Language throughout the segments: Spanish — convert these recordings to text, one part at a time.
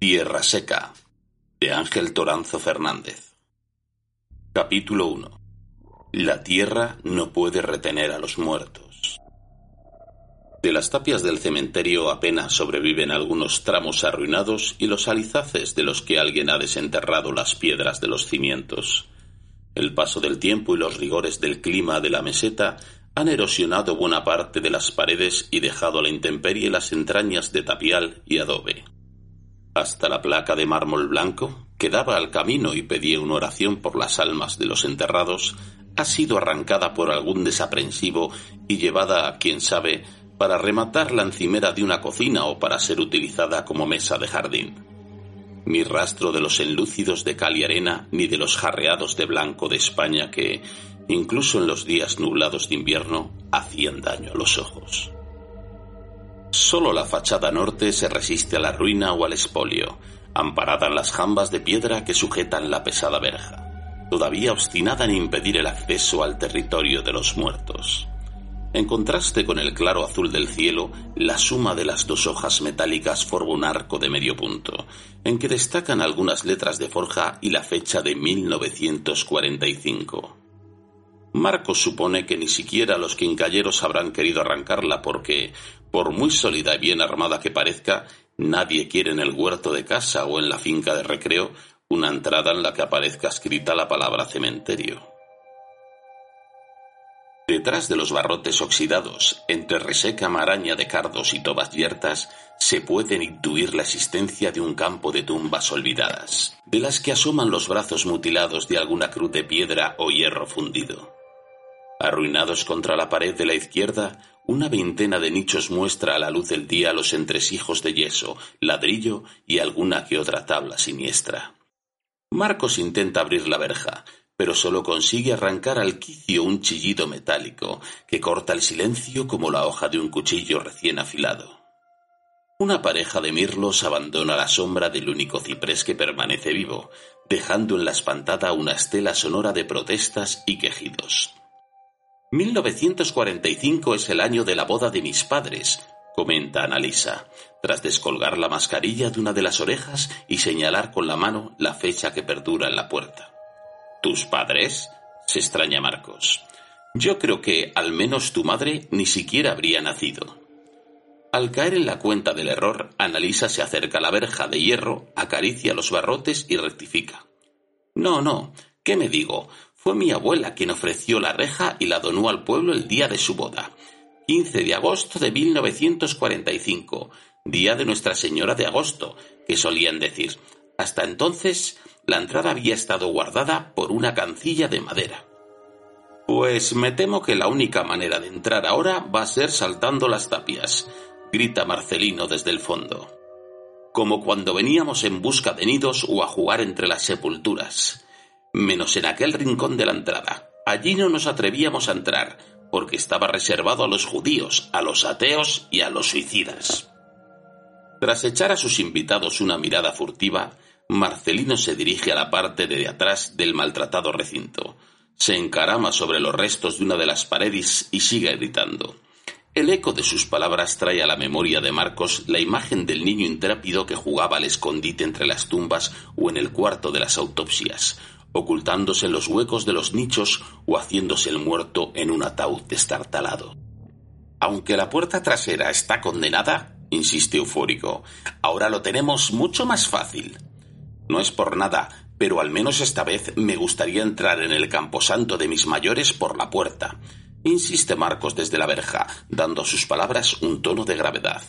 Tierra Seca, de Ángel Toranzo Fernández. Capítulo 1. La tierra no puede retener a los muertos. De las tapias del cementerio apenas sobreviven algunos tramos arruinados y los alizaces de los que alguien ha desenterrado las piedras de los cimientos. El paso del tiempo y los rigores del clima de la meseta han erosionado buena parte de las paredes y dejado a la intemperie las entrañas de tapial y adobe. Hasta la placa de mármol blanco, que daba al camino y pedía una oración por las almas de los enterrados, ha sido arrancada por algún desaprensivo y llevada, a quién sabe, para rematar la encimera de una cocina o para ser utilizada como mesa de jardín ni rastro de los enlúcidos de cal y arena, ni de los jarreados de blanco de España que, incluso en los días nublados de invierno, hacían daño a los ojos. Solo la fachada norte se resiste a la ruina o al espolio, amparada en las jambas de piedra que sujetan la pesada verja, todavía obstinada en impedir el acceso al territorio de los muertos. En contraste con el claro azul del cielo, la suma de las dos hojas metálicas forma un arco de medio punto, en que destacan algunas letras de forja y la fecha de 1945. Marcos supone que ni siquiera los quincalleros habrán querido arrancarla porque, por muy sólida y bien armada que parezca, nadie quiere en el huerto de casa o en la finca de recreo una entrada en la que aparezca escrita la palabra cementerio. Detrás de los barrotes oxidados, entre reseca maraña de cardos y tobas yertas, se puede intuir la existencia de un campo de tumbas olvidadas, de las que asoman los brazos mutilados de alguna cruz de piedra o hierro fundido. Arruinados contra la pared de la izquierda, una veintena de nichos muestra a la luz del día los entresijos de yeso, ladrillo y alguna que otra tabla siniestra. Marcos intenta abrir la verja, pero solo consigue arrancar al quicio un chillido metálico que corta el silencio como la hoja de un cuchillo recién afilado. Una pareja de mirlos abandona la sombra del único ciprés que permanece vivo, dejando en la espantada una estela sonora de protestas y quejidos. 1945 es el año de la boda de mis padres, comenta Analisa, tras descolgar la mascarilla de una de las orejas y señalar con la mano la fecha que perdura en la puerta. ¿Tus padres? se extraña Marcos. Yo creo que al menos tu madre ni siquiera habría nacido. Al caer en la cuenta del error, Analisa se acerca a la verja de hierro, acaricia los barrotes y rectifica. No, no, ¿qué me digo? Fue mi abuela quien ofreció la reja y la donó al pueblo el día de su boda. 15 de agosto de 1945, día de Nuestra Señora de Agosto, que solían decir. Hasta entonces la entrada había estado guardada por una cancilla de madera. Pues me temo que la única manera de entrar ahora va a ser saltando las tapias, grita Marcelino desde el fondo. Como cuando veníamos en busca de nidos o a jugar entre las sepulturas. Menos en aquel rincón de la entrada. Allí no nos atrevíamos a entrar, porque estaba reservado a los judíos, a los ateos y a los suicidas. Tras echar a sus invitados una mirada furtiva, Marcelino se dirige a la parte de atrás del maltratado recinto. Se encarama sobre los restos de una de las paredes y sigue gritando. El eco de sus palabras trae a la memoria de Marcos la imagen del niño intrépido que jugaba al escondite entre las tumbas o en el cuarto de las autopsias, ocultándose en los huecos de los nichos o haciéndose el muerto en un ataúd destartalado. Aunque la puerta trasera está condenada, insiste eufórico, ahora lo tenemos mucho más fácil. No es por nada, pero al menos esta vez me gustaría entrar en el camposanto de mis mayores por la puerta, insiste Marcos desde la verja, dando a sus palabras un tono de gravedad.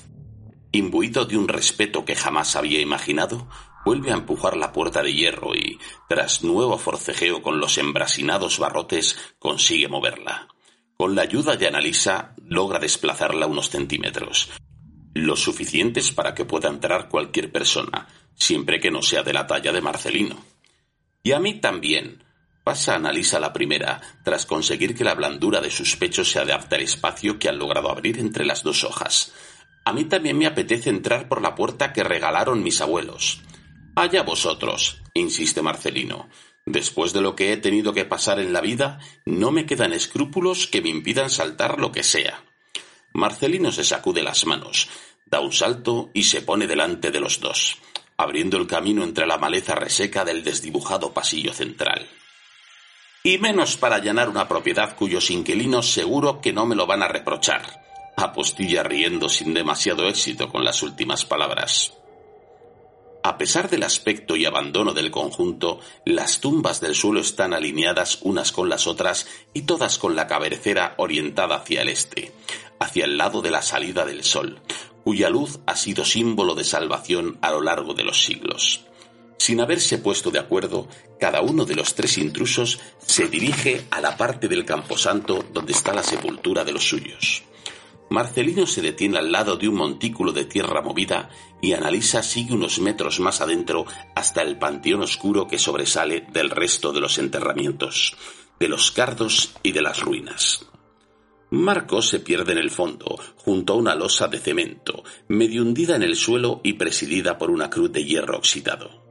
Imbuido de un respeto que jamás había imaginado, vuelve a empujar la puerta de hierro y, tras nuevo forcejeo con los embrasinados barrotes, consigue moverla. Con la ayuda de Analisa, logra desplazarla unos centímetros, lo suficientes para que pueda entrar cualquier persona, siempre que no sea de la talla de Marcelino. Y a mí también. Pasa Analisa la primera, tras conseguir que la blandura de sus pechos se adapte al espacio que han logrado abrir entre las dos hojas. A mí también me apetece entrar por la puerta que regalaron mis abuelos. Allá vosotros, insiste Marcelino. Después de lo que he tenido que pasar en la vida, no me quedan escrúpulos que me impidan saltar lo que sea. Marcelino se sacude las manos, da un salto y se pone delante de los dos. abriendo el camino entre la maleza reseca del desdibujado pasillo central. Y menos para allanar una propiedad cuyos inquilinos seguro que no me lo van a reprochar, apostilla riendo sin demasiado éxito con las últimas palabras. A pesar del aspecto y abandono del conjunto, las tumbas del suelo están alineadas unas con las otras y todas con la cabecera orientada hacia el este, hacia el lado de la salida del sol, cuya luz ha sido símbolo de salvación a lo largo de los siglos. Sin haberse puesto de acuerdo, cada uno de los tres intrusos se dirige a la parte del camposanto donde está la sepultura de los suyos. Marcelino se detiene al lado de un montículo de tierra movida y Analisa sigue unos metros más adentro hasta el panteón oscuro que sobresale del resto de los enterramientos, de los cardos y de las ruinas. Marcos se pierde en el fondo, junto a una losa de cemento, medio hundida en el suelo y presidida por una cruz de hierro oxidado.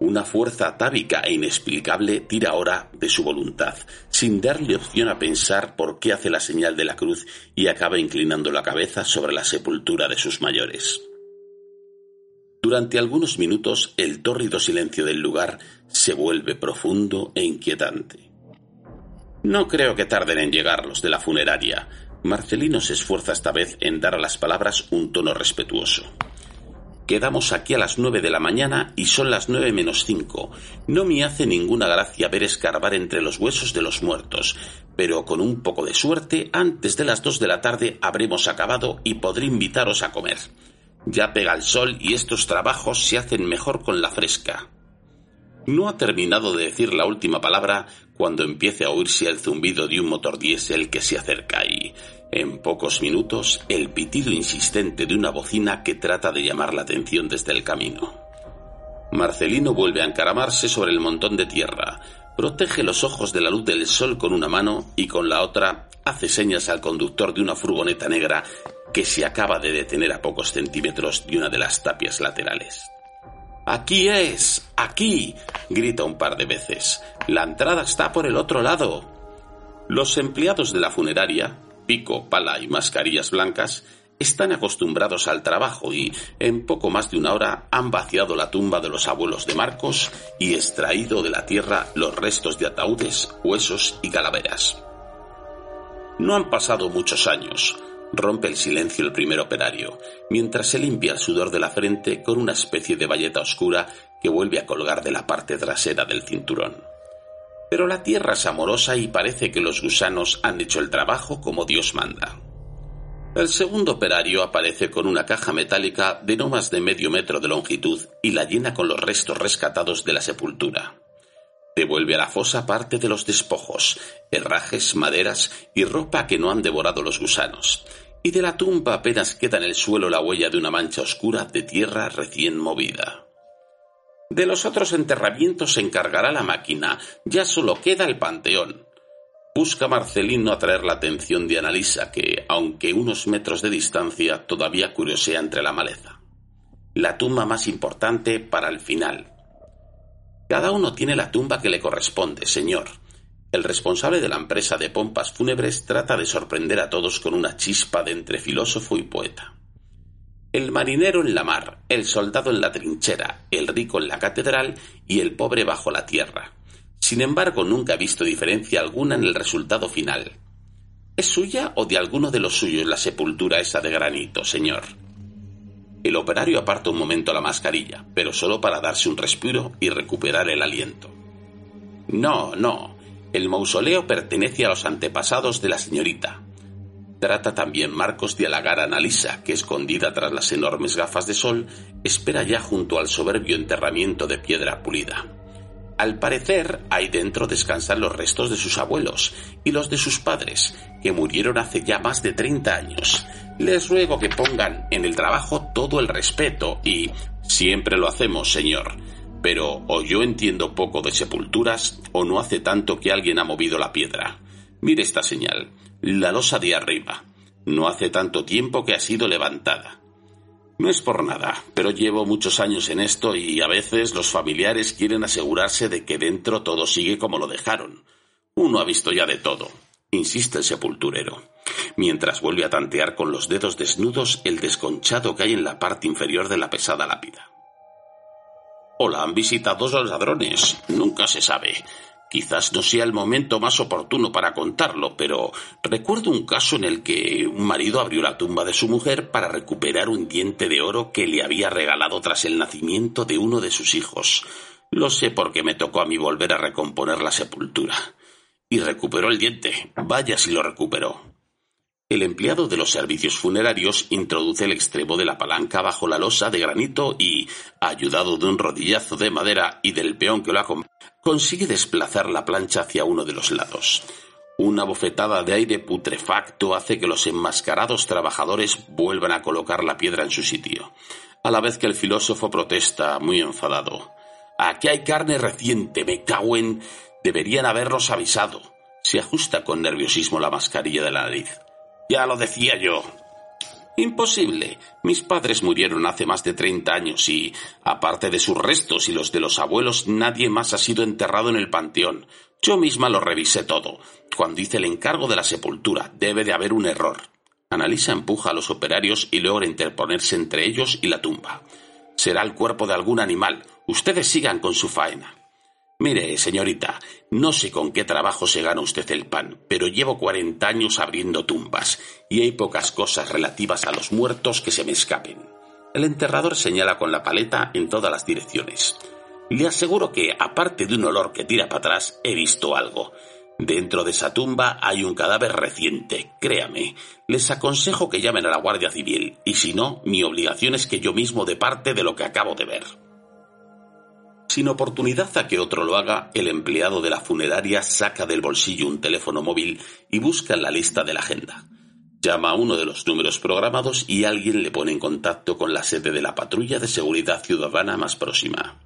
Una fuerza atávica e inexplicable tira ahora de su voluntad, sin darle opción a pensar por qué hace la señal de la cruz y acaba inclinando la cabeza sobre la sepultura de sus mayores. Durante algunos minutos el tórrido silencio del lugar se vuelve profundo e inquietante. No creo que tarden en llegar los de la funeraria. Marcelino se esfuerza esta vez en dar a las palabras un tono respetuoso. Quedamos aquí a las nueve de la mañana y son las nueve menos cinco. No me hace ninguna gracia ver escarbar entre los huesos de los muertos, pero con un poco de suerte, antes de las dos de la tarde habremos acabado y podré invitaros a comer. Ya pega el sol y estos trabajos se hacen mejor con la fresca. No ha terminado de decir la última palabra cuando empiece a oírse el zumbido de un motor diésel que se acerca y, en pocos minutos, el pitido insistente de una bocina que trata de llamar la atención desde el camino. Marcelino vuelve a encaramarse sobre el montón de tierra, protege los ojos de la luz del sol con una mano y con la otra hace señas al conductor de una furgoneta negra que se acaba de detener a pocos centímetros de una de las tapias laterales. Aquí es, aquí, grita un par de veces. La entrada está por el otro lado. Los empleados de la funeraria, pico, pala y mascarillas blancas, están acostumbrados al trabajo y en poco más de una hora han vaciado la tumba de los abuelos de Marcos y extraído de la tierra los restos de ataúdes, huesos y calaveras. No han pasado muchos años. Rompe el silencio el primer operario, mientras se limpia el sudor de la frente con una especie de bayeta oscura que vuelve a colgar de la parte trasera del cinturón. Pero la tierra es amorosa y parece que los gusanos han hecho el trabajo como Dios manda. El segundo operario aparece con una caja metálica de no más de medio metro de longitud y la llena con los restos rescatados de la sepultura. Devuelve a la fosa parte de los despojos, herrajes, maderas y ropa que no han devorado los gusanos, y de la tumba apenas queda en el suelo la huella de una mancha oscura de tierra recién movida. De los otros enterramientos se encargará la máquina, ya solo queda el panteón. Busca Marcelino atraer la atención de Analisa, que, aunque unos metros de distancia, todavía curiosea entre la maleza. La tumba más importante para el final. Cada uno tiene la tumba que le corresponde, señor. El responsable de la empresa de pompas fúnebres trata de sorprender a todos con una chispa de entre filósofo y poeta el marinero en la mar, el soldado en la trinchera, el rico en la catedral y el pobre bajo la tierra. Sin embargo, nunca he visto diferencia alguna en el resultado final. ¿Es suya o de alguno de los suyos la sepultura esa de granito, señor? El operario aparta un momento la mascarilla, pero solo para darse un respiro y recuperar el aliento. No, no. El mausoleo pertenece a los antepasados de la señorita, Trata también Marcos de halagar a Analisa, que escondida tras las enormes gafas de sol, espera ya junto al soberbio enterramiento de piedra pulida. Al parecer, ahí dentro descansan los restos de sus abuelos y los de sus padres, que murieron hace ya más de 30 años. Les ruego que pongan en el trabajo todo el respeto y... Siempre lo hacemos, señor. Pero o yo entiendo poco de sepulturas o no hace tanto que alguien ha movido la piedra. Mire esta señal la losa de arriba. No hace tanto tiempo que ha sido levantada. No es por nada, pero llevo muchos años en esto y a veces los familiares quieren asegurarse de que dentro todo sigue como lo dejaron. Uno ha visto ya de todo, insiste el sepulturero, mientras vuelve a tantear con los dedos desnudos el desconchado que hay en la parte inferior de la pesada lápida. o la han visitado los ladrones. Nunca se sabe. Quizás no sea el momento más oportuno para contarlo, pero recuerdo un caso en el que un marido abrió la tumba de su mujer para recuperar un diente de oro que le había regalado tras el nacimiento de uno de sus hijos. Lo sé porque me tocó a mí volver a recomponer la sepultura. Y recuperó el diente. Vaya si lo recuperó. El empleado de los servicios funerarios introduce el extremo de la palanca bajo la losa de granito y, ayudado de un rodillazo de madera y del peón que lo acompaña, consigue desplazar la plancha hacia uno de los lados. Una bofetada de aire putrefacto hace que los enmascarados trabajadores vuelvan a colocar la piedra en su sitio, a la vez que el filósofo protesta, muy enfadado. Aquí hay carne reciente, me cago en... Deberían habernos avisado. Se ajusta con nerviosismo la mascarilla de la nariz. Ya lo decía yo. Imposible. Mis padres murieron hace más de treinta años y, aparte de sus restos y los de los abuelos, nadie más ha sido enterrado en el panteón. Yo misma lo revisé todo. Cuando hice el encargo de la sepultura, debe de haber un error. Analisa empuja a los operarios y logra interponerse entre ellos y la tumba. Será el cuerpo de algún animal. Ustedes sigan con su faena. Mire, señorita, no sé con qué trabajo se gana usted el pan, pero llevo cuarenta años abriendo tumbas, y hay pocas cosas relativas a los muertos que se me escapen. El enterrador señala con la paleta en todas las direcciones. Le aseguro que, aparte de un olor que tira para atrás, he visto algo. Dentro de esa tumba hay un cadáver reciente, créame. Les aconsejo que llamen a la Guardia Civil, y si no, mi obligación es que yo mismo de parte de lo que acabo de ver. Sin oportunidad a que otro lo haga, el empleado de la funeraria saca del bolsillo un teléfono móvil y busca en la lista de la agenda. Llama a uno de los números programados y alguien le pone en contacto con la sede de la patrulla de seguridad ciudadana más próxima.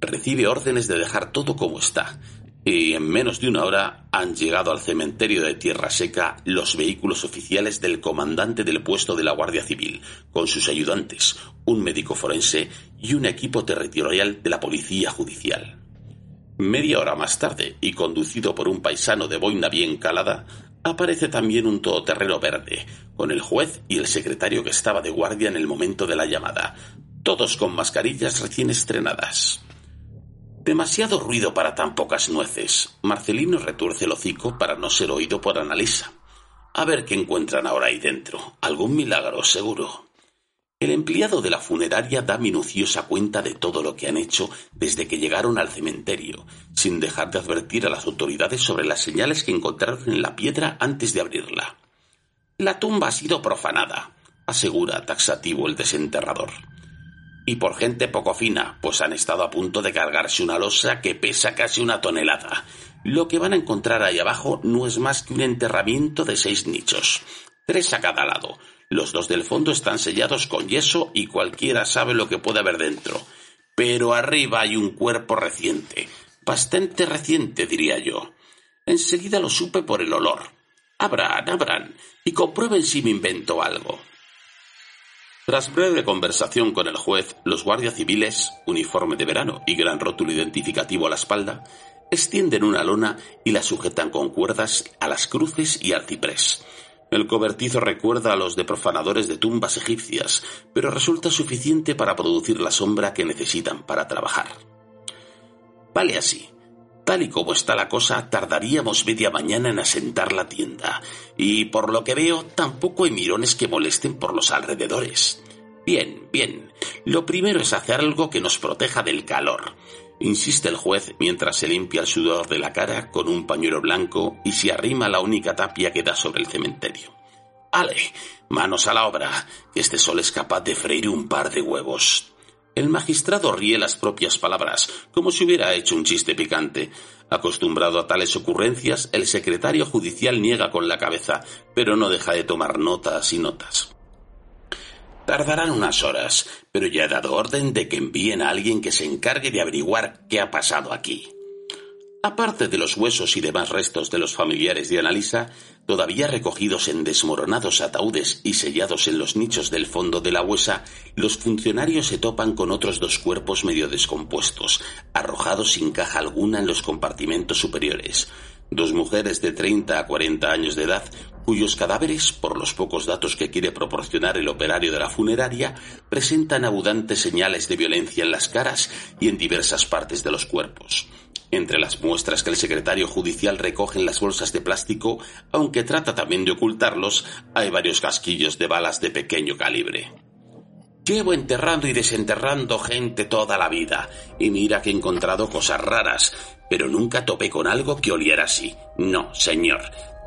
Recibe órdenes de dejar todo como está, y en menos de una hora han llegado al cementerio de Tierra Seca los vehículos oficiales del comandante del puesto de la Guardia Civil, con sus ayudantes, un médico forense y un equipo territorial de la Policía Judicial. Media hora más tarde, y conducido por un paisano de boina bien calada, aparece también un todoterreno verde, con el juez y el secretario que estaba de guardia en el momento de la llamada, todos con mascarillas recién estrenadas. Demasiado ruido para tan pocas nueces. Marcelino retuerce el hocico para no ser oído por Analisa. A ver qué encuentran ahora ahí dentro. Algún milagro, seguro. El empleado de la funeraria da minuciosa cuenta de todo lo que han hecho desde que llegaron al cementerio, sin dejar de advertir a las autoridades sobre las señales que encontraron en la piedra antes de abrirla. La tumba ha sido profanada, asegura taxativo el desenterrador y por gente poco fina, pues han estado a punto de cargarse una losa que pesa casi una tonelada. Lo que van a encontrar ahí abajo no es más que un enterramiento de seis nichos, tres a cada lado. Los dos del fondo están sellados con yeso y cualquiera sabe lo que puede haber dentro. Pero arriba hay un cuerpo reciente, bastante reciente diría yo. Enseguida lo supe por el olor. Abran, abran, y comprueben si me invento algo. Tras breve conversación con el juez, los guardias civiles, uniforme de verano y gran rótulo identificativo a la espalda, extienden una lona y la sujetan con cuerdas a las cruces y al ciprés. El cobertizo recuerda a los de profanadores de tumbas egipcias, pero resulta suficiente para producir la sombra que necesitan para trabajar. Vale así. Tal y como está la cosa, tardaríamos media mañana en asentar la tienda, y por lo que veo, tampoco hay mirones que molesten por los alrededores. Bien, bien. Lo primero es hacer algo que nos proteja del calor. Insiste el juez mientras se limpia el sudor de la cara con un pañuelo blanco y se arrima la única tapia que da sobre el cementerio. Ale, manos a la obra, que este sol es capaz de freír un par de huevos. El magistrado ríe las propias palabras, como si hubiera hecho un chiste picante. Acostumbrado a tales ocurrencias, el secretario judicial niega con la cabeza, pero no deja de tomar notas y notas. Tardarán unas horas, pero ya he dado orden de que envíen a alguien que se encargue de averiguar qué ha pasado aquí. Aparte de los huesos y demás restos de los familiares de Analisa, todavía recogidos en desmoronados ataúdes y sellados en los nichos del fondo de la huesa, los funcionarios se topan con otros dos cuerpos medio descompuestos, arrojados sin caja alguna en los compartimentos superiores. Dos mujeres de 30 a 40 años de edad, cuyos cadáveres, por los pocos datos que quiere proporcionar el operario de la funeraria, presentan abundantes señales de violencia en las caras y en diversas partes de los cuerpos. Entre las muestras que el secretario judicial recoge en las bolsas de plástico, aunque trata también de ocultarlos, hay varios casquillos de balas de pequeño calibre. Llevo enterrando y desenterrando gente toda la vida, y mira que he encontrado cosas raras, pero nunca topé con algo que oliera así. No, señor.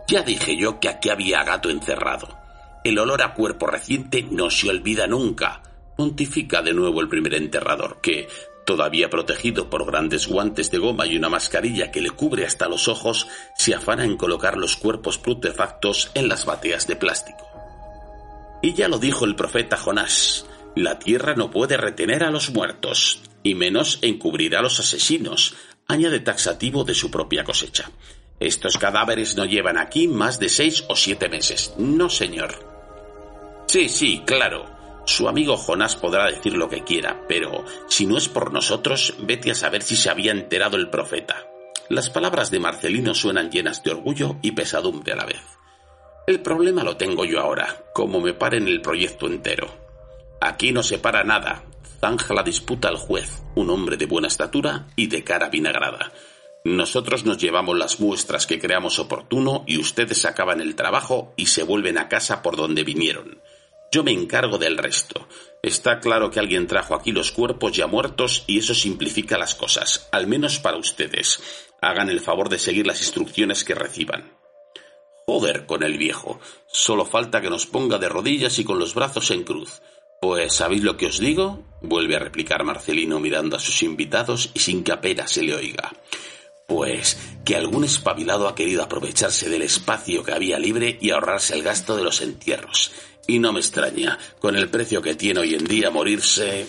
Ya dije yo que aquí había gato encerrado. El olor a cuerpo reciente no se olvida nunca. Pontifica de nuevo el primer enterrador, que, todavía protegido por grandes guantes de goma y una mascarilla que le cubre hasta los ojos, se afana en colocar los cuerpos putrefactos en las bateas de plástico. Y ya lo dijo el profeta Jonás, la tierra no puede retener a los muertos, y menos encubrir a los asesinos, añade taxativo de su propia cosecha. Estos cadáveres no llevan aquí más de seis o siete meses. No, señor. Sí, sí, claro. Su amigo Jonás podrá decir lo que quiera, pero si no es por nosotros, vete a saber si se había enterado el profeta. Las palabras de Marcelino suenan llenas de orgullo y pesadumbre a la vez. El problema lo tengo yo ahora, como me paren el proyecto entero. Aquí no se para nada. Zanja la disputa al juez, un hombre de buena estatura y de cara vinagrada. Nosotros nos llevamos las muestras que creamos oportuno y ustedes acaban el trabajo y se vuelven a casa por donde vinieron. Yo me encargo del resto. Está claro que alguien trajo aquí los cuerpos ya muertos y eso simplifica las cosas, al menos para ustedes. Hagan el favor de seguir las instrucciones que reciban. Joder con el viejo. Solo falta que nos ponga de rodillas y con los brazos en cruz. Pues ¿sabéis lo que os digo? vuelve a replicar Marcelino mirando a sus invitados y sin que apenas se le oiga. Pues que algún espabilado ha querido aprovecharse del espacio que había libre y ahorrarse el gasto de los entierros. Y no me extraña, con el precio que tiene hoy en día morirse.